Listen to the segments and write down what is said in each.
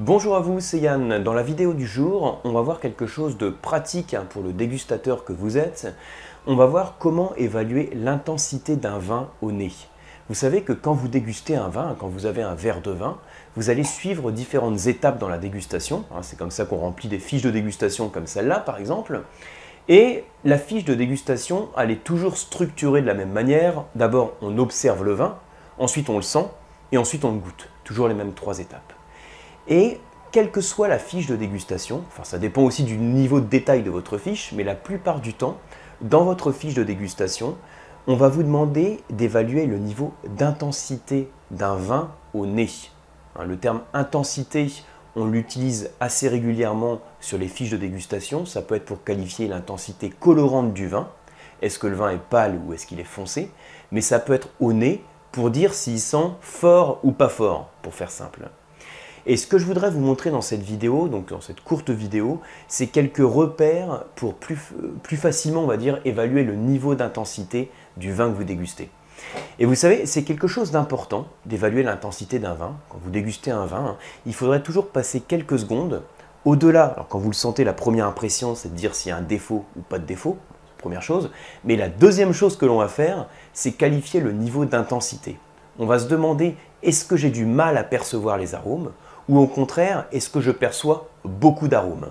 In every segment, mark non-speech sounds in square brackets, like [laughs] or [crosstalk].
Bonjour à vous, c'est Yann. Dans la vidéo du jour, on va voir quelque chose de pratique hein, pour le dégustateur que vous êtes. On va voir comment évaluer l'intensité d'un vin au nez. Vous savez que quand vous dégustez un vin, quand vous avez un verre de vin, vous allez suivre différentes étapes dans la dégustation. Hein. C'est comme ça qu'on remplit des fiches de dégustation comme celle-là par exemple. Et la fiche de dégustation, elle est toujours structurée de la même manière. D'abord, on observe le vin, ensuite on le sent, et ensuite on le goûte. Toujours les mêmes trois étapes. Et quelle que soit la fiche de dégustation, enfin ça dépend aussi du niveau de détail de votre fiche, mais la plupart du temps, dans votre fiche de dégustation, on va vous demander d'évaluer le niveau d'intensité d'un vin au nez. Hein, le terme intensité, on l'utilise assez régulièrement sur les fiches de dégustation. Ça peut être pour qualifier l'intensité colorante du vin. Est-ce que le vin est pâle ou est-ce qu'il est foncé? Mais ça peut être au nez pour dire s'il sent fort ou pas fort, pour faire simple. Et ce que je voudrais vous montrer dans cette vidéo, donc dans cette courte vidéo, c'est quelques repères pour plus, plus facilement, on va dire, évaluer le niveau d'intensité du vin que vous dégustez. Et vous savez, c'est quelque chose d'important d'évaluer l'intensité d'un vin. Quand vous dégustez un vin, hein, il faudrait toujours passer quelques secondes au-delà. Alors quand vous le sentez, la première impression, c'est de dire s'il y a un défaut ou pas de défaut, première chose. Mais la deuxième chose que l'on va faire, c'est qualifier le niveau d'intensité. On va se demander, est-ce que j'ai du mal à percevoir les arômes? Ou au contraire, est-ce que je perçois beaucoup d'arômes?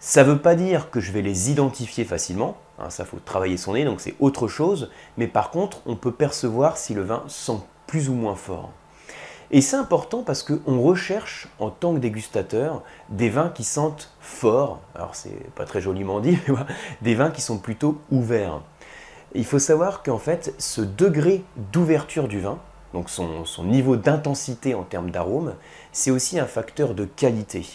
Ça ne veut pas dire que je vais les identifier facilement, hein, ça faut travailler son nez, donc c'est autre chose, mais par contre, on peut percevoir si le vin sent plus ou moins fort. Et c'est important parce qu'on recherche en tant que dégustateur des vins qui sentent fort, alors c'est pas très joliment dit, [laughs] mais des vins qui sont plutôt ouverts. Il faut savoir qu'en fait, ce degré d'ouverture du vin, donc son, niveau d'intensité en termes d'arôme, c'est aussi un facteur de qualité.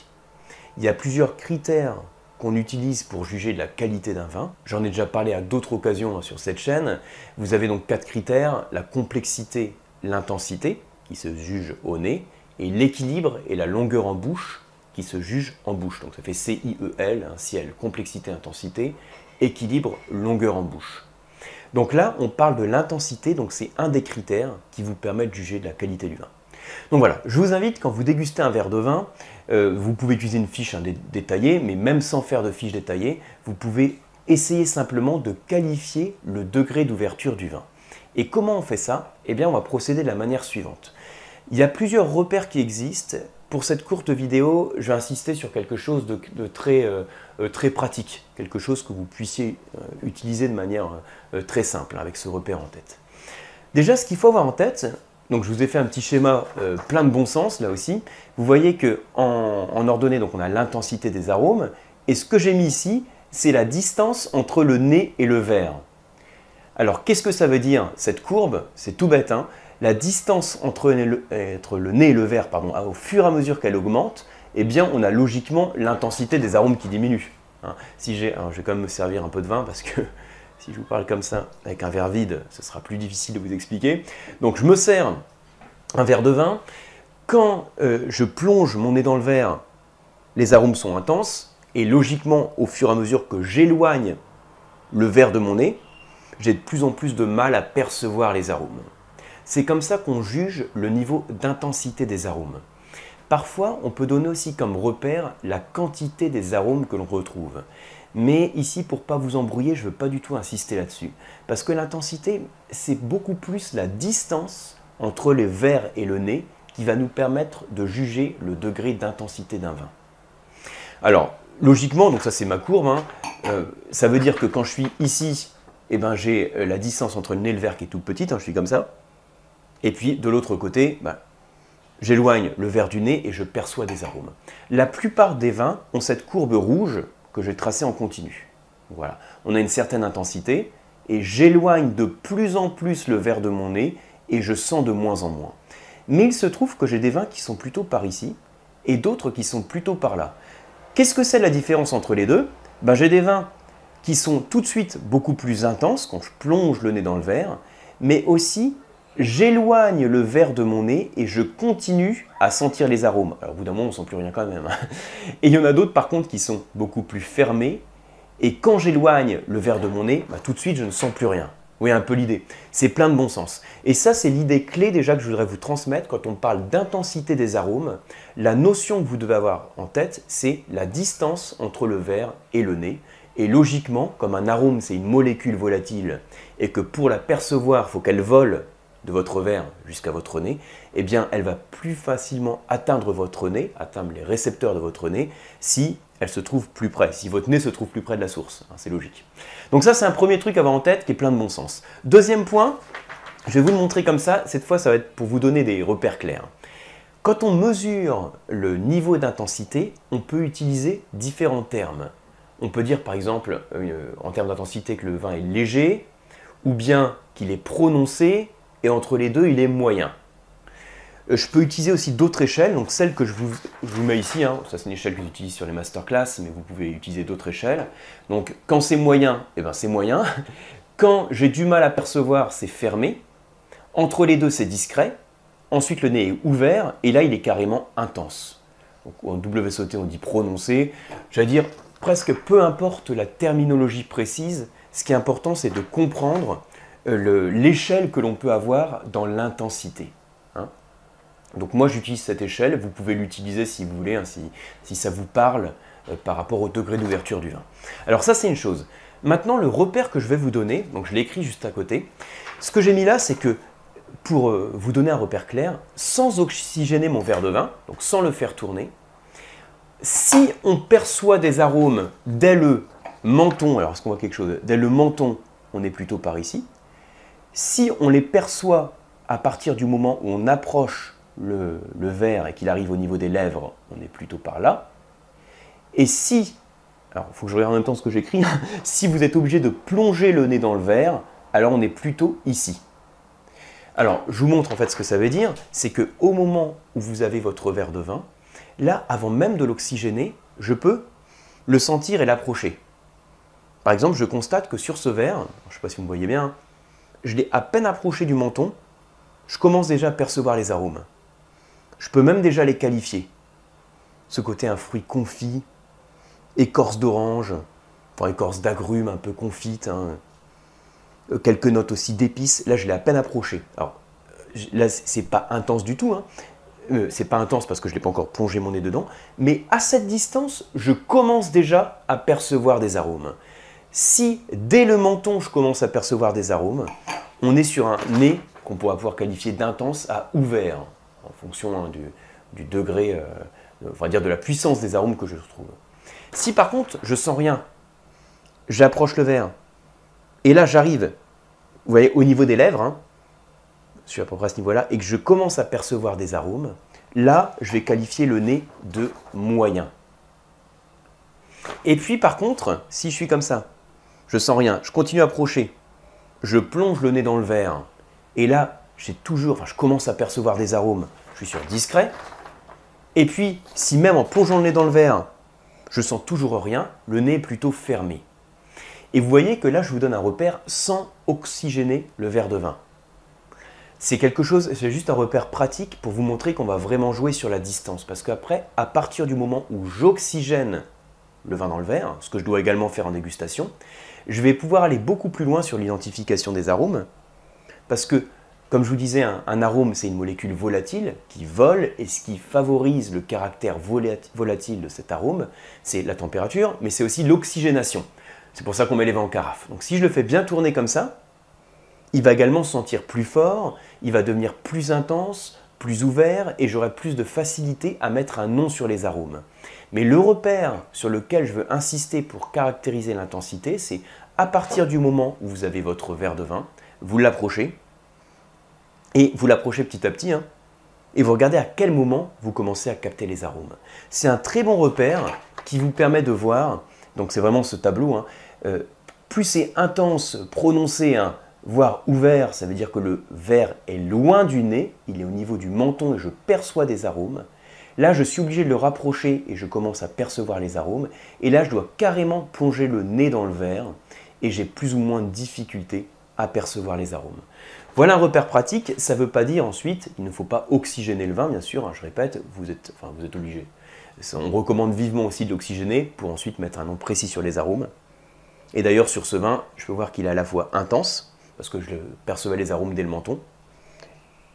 Il y a plusieurs critères qu'on utilise pour juger de la qualité d'un vin. J'en ai déjà parlé à d'autres occasions sur cette chaîne. Vous avez donc quatre critères, la complexité, l'intensité, qui se juge au nez, et l'équilibre et la longueur en bouche, qui se juge en bouche. Donc ça fait C-I-E-L, un ciel, complexité, intensité, équilibre, longueur en bouche. Donc là, on parle de l'intensité, donc c'est un des critères qui vous permet de juger de la qualité du vin. Donc voilà, je vous invite, quand vous dégustez un verre de vin, euh, vous pouvez utiliser une fiche hein, détaillée, mais même sans faire de fiche détaillée, vous pouvez essayer simplement de qualifier le degré d'ouverture du vin. Et comment on fait ça? Eh bien, on va procéder de la manière suivante. Il y a plusieurs repères qui existent pour cette courte vidéo, je vais insister sur quelque chose de, très, euh, euh, très, pratique, quelque chose que vous puissiez euh, utiliser de manière très simple, avec ce repère en tête. Déjà, ce qu'il faut avoir en tête, donc je vous ai fait un petit schéma plein de bon sens là aussi. Vous voyez que en, en ordonnée, donc on a l'intensité des arômes, et ce que j'ai mis ici, c'est la distance entre le nez et le verre. Alors qu'est-ce que ça veut dire cette courbe? C'est tout bête. Hein la distance entre le, nez et le verre, au fur et à mesure qu'elle augmente, eh bien, on a logiquement l'intensité des arômes qui diminue. Hein. si j'ai, je vais quand même me servir un peu de vin parce que [laughs] si je vous parle comme ça avec un verre vide, ce sera plus difficile de vous expliquer. Donc, je me sers un verre de vin. Quand euh, je plonge mon nez dans le verre, les arômes sont intenses et logiquement, au fur et à mesure que j'éloigne le verre de mon nez, j'ai de plus en plus de mal à percevoir les arômes. C'est comme ça qu'on juge le niveau d'intensité des arômes. Parfois, on peut donner aussi comme repère la quantité des arômes que l'on retrouve. Mais ici, pour ne pas vous embrouiller, je ne veux pas du tout insister là-dessus. Parce que l'intensité, c'est beaucoup plus la distance entre les verres et le nez qui va nous permettre de juger le degré d'intensité d'un vin. Alors, logiquement, donc ça c'est ma courbe, hein, euh, ça veut dire que quand je suis ici, eh ben, j'ai euh, la distance entre le nez et le verre qui est toute petite, hein, je suis comme ça. Et puis de l'autre côté, bah, j'éloigne le verre du nez et je perçois des arômes. La plupart des vins ont cette courbe rouge que j'ai tracée en continu. Voilà, on a une certaine intensité et j'éloigne de plus en plus le verre de mon nez et je sens de moins en moins. Mais il se trouve que j'ai des vins qui sont plutôt par ici et d'autres qui sont plutôt par là. Qu'est-ce que c'est la différence entre les deux? Ben, J'ai des vins qui sont tout de suite beaucoup plus intenses quand je plonge le nez dans le verre, mais aussi J'éloigne le verre de mon nez et je continue à sentir les arômes. Alors au bout d'un moment, on ne sent plus rien quand même. Hein. Et il y en a d'autres par contre qui sont beaucoup plus fermés. Et quand j'éloigne le verre de mon nez, bah, tout de suite, je ne sens plus rien. voyez un peu l'idée. C'est plein de bon sens. Et ça, c'est l'idée clé déjà que je voudrais vous transmettre quand on parle d'intensité des arômes. La notion que vous devez avoir en tête, c'est la distance entre le verre et le nez. Et logiquement, comme un arôme, c'est une molécule volatile, et que pour la percevoir, il faut qu'elle vole de votre verre jusqu'à votre nez, eh bien, elle va plus facilement atteindre votre nez, atteindre les récepteurs de votre nez, si elle se trouve plus près, si votre nez se trouve plus près de la source. Hein, c'est logique. Donc ça, c'est un premier truc à avoir en tête qui est plein de bon sens. Deuxième point, je vais vous le montrer comme ça. Cette fois, ça va être pour vous donner des repères clairs. Quand on mesure le niveau d'intensité, on peut utiliser différents termes. On peut dire par exemple euh, en termes d'intensité que le vin est léger, ou bien qu'il est prononcé, et entre les deux, il est moyen. Euh, je peux utiliser aussi d'autres échelles, donc celle que je vous, mets ici, hein. ça c'est une échelle que j'utilise sur les masterclass, mais vous pouvez utiliser d'autres échelles. Donc quand c'est moyen, eh ben c'est moyen. [laughs] Quand j'ai du mal à percevoir, c'est fermé. Entre les deux, c'est discret. Ensuite, le nez est ouvert, et là, il est carrément intense. Donc, en WSOT, on dit prononcé. J'allais dire, presque peu importe la terminologie précise, ce qui est important, c'est de comprendre l'échelle que l'on peut avoir dans l'intensité. Hein. Donc moi j'utilise cette échelle, vous pouvez l'utiliser si vous voulez, hein, si, ça vous parle euh, par rapport au degré d'ouverture du vin. Alors ça c'est une chose. Maintenant le repère que je vais vous donner, donc je l'ai écrit juste à côté, ce que j'ai mis là c'est que pour euh, vous donner un repère clair, sans oxygéner mon verre de vin, donc sans le faire tourner, si on perçoit des arômes dès le menton, alors est-ce qu'on voit quelque chose? Dès le menton, on est plutôt par ici. Si on les perçoit à partir du moment où on approche le, verre et qu'il arrive au niveau des lèvres, on est plutôt par là. Et si, alors il faut que je regarde en même temps ce que j'écris, [laughs] si vous êtes obligé de plonger le nez dans le verre, alors on est plutôt ici. Alors, je vous montre en fait ce que ça veut dire, c'est que au moment où vous avez votre verre de vin, là, avant même de l'oxygéner, je peux le sentir et l'approcher. Par exemple, je constate que sur ce verre, je ne sais pas si vous me voyez bien, je l'ai à peine approché du menton, je commence déjà à percevoir les arômes. Je peux même déjà les qualifier. Ce côté un fruit confit, écorce d'orange, enfin écorce d'agrumes un peu confite, hein. euh, quelques notes aussi d'épices. Là, je l'ai à peine approché. Alors là, c'est pas intense du tout. Hein. Euh, c'est pas intense parce que je n'ai pas encore plongé mon nez dedans, mais à cette distance, je commence déjà à percevoir des arômes. Si dès le menton, je commence à percevoir des arômes, on est sur un nez qu'on pourra pouvoir qualifier d'intense à ouvert, en fonction hein, du, degré, euh, on va dire de la puissance des arômes que je trouve. Si par contre, je sens rien, j'approche le verre, et là j'arrive, vous voyez, au niveau des lèvres, hein, je suis à peu près à ce niveau-là, et que je commence à percevoir des arômes, là, je vais qualifier le nez de moyen. Et puis par contre, si je suis comme ça, je sens rien, je continue à approcher, je plonge le nez dans le verre, et là, j'ai toujours, je commence à percevoir des arômes, je suis sur discret, et puis, si même en plongeant le nez dans le verre, je sens toujours rien, le nez est plutôt fermé. Et vous voyez que là, je vous donne un repère sans oxygéner le verre de vin. C'est quelque chose, c'est juste un repère pratique pour vous montrer qu'on va vraiment jouer sur la distance. Parce qu'après, à partir du moment où j'oxygène le vin dans le verre, ce que je dois également faire en dégustation, je vais pouvoir aller beaucoup plus loin sur l'identification des arômes, parce que, comme je vous disais, un, arôme, c'est une molécule volatile qui vole, et ce qui favorise le caractère volatile de cet arôme, c'est la température, mais c'est aussi l'oxygénation. C'est pour ça qu'on met les vins en carafe. Donc si je le fais bien tourner comme ça, il va également se sentir plus fort, il va devenir plus intense, plus ouvert, et j'aurai plus de facilité à mettre un nom sur les arômes. Mais le repère sur lequel je veux insister pour caractériser l'intensité, c'est à partir du moment où vous avez votre verre de vin, vous l'approchez, et vous l'approchez petit à petit, hein, et vous regardez à quel moment vous commencez à capter les arômes. C'est un très bon repère qui vous permet de voir, donc c'est vraiment ce tableau, hein, euh, plus c'est intense, prononcé, hein, voire ouvert, ça veut dire que le verre est loin du nez, il est au niveau du menton et je perçois des arômes. Là, je suis obligé de le rapprocher et je commence à percevoir les arômes. Et là, je dois carrément plonger le nez dans le verre et j'ai plus ou moins de difficulté à percevoir les arômes. Voilà un repère pratique. Ça ne veut pas dire ensuite, il ne faut pas oxygéner le vin, bien sûr. Hein, je répète, vous êtes, enfin, vous êtes obligé. On recommande vivement aussi de l'oxygéner pour ensuite mettre un nom précis sur les arômes. Et d'ailleurs, sur ce vin, je peux voir qu'il est à la fois intense, parce que je percevais les arômes dès le menton.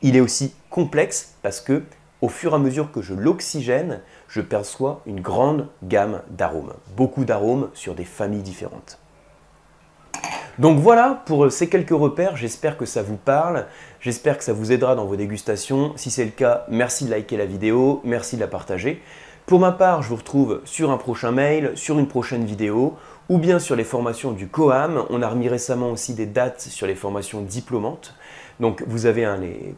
Il est aussi complexe parce que au fur et à mesure que je l'oxygène, je perçois une grande gamme d'arômes. Beaucoup d'arômes sur des familles différentes. Donc voilà pour ces quelques repères, j'espère que ça vous parle, j'espère que ça vous aidera dans vos dégustations. Si c'est le cas, merci de liker la vidéo, merci de la partager. Pour ma part, je vous retrouve sur un prochain mail, sur une prochaine vidéo, ou bien sur les formations du COAM. On a remis récemment aussi des dates sur les formations diplômantes. Donc vous avez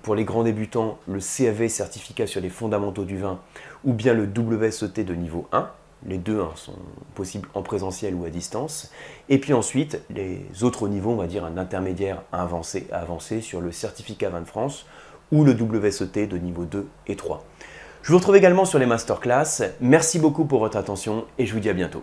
pour les grands débutants le CAV certificat sur les fondamentaux du vin ou bien le WSET de niveau 1. Les deux hein, sont possibles en présentiel ou à distance. Et puis ensuite, les autres niveaux, on va dire un intermédiaire avancé, avancé sur le certificat vin de France ou le WSET de niveau 2 et 3. Je vous retrouve également sur les masterclass. Merci beaucoup pour votre attention et je vous dis à bientôt.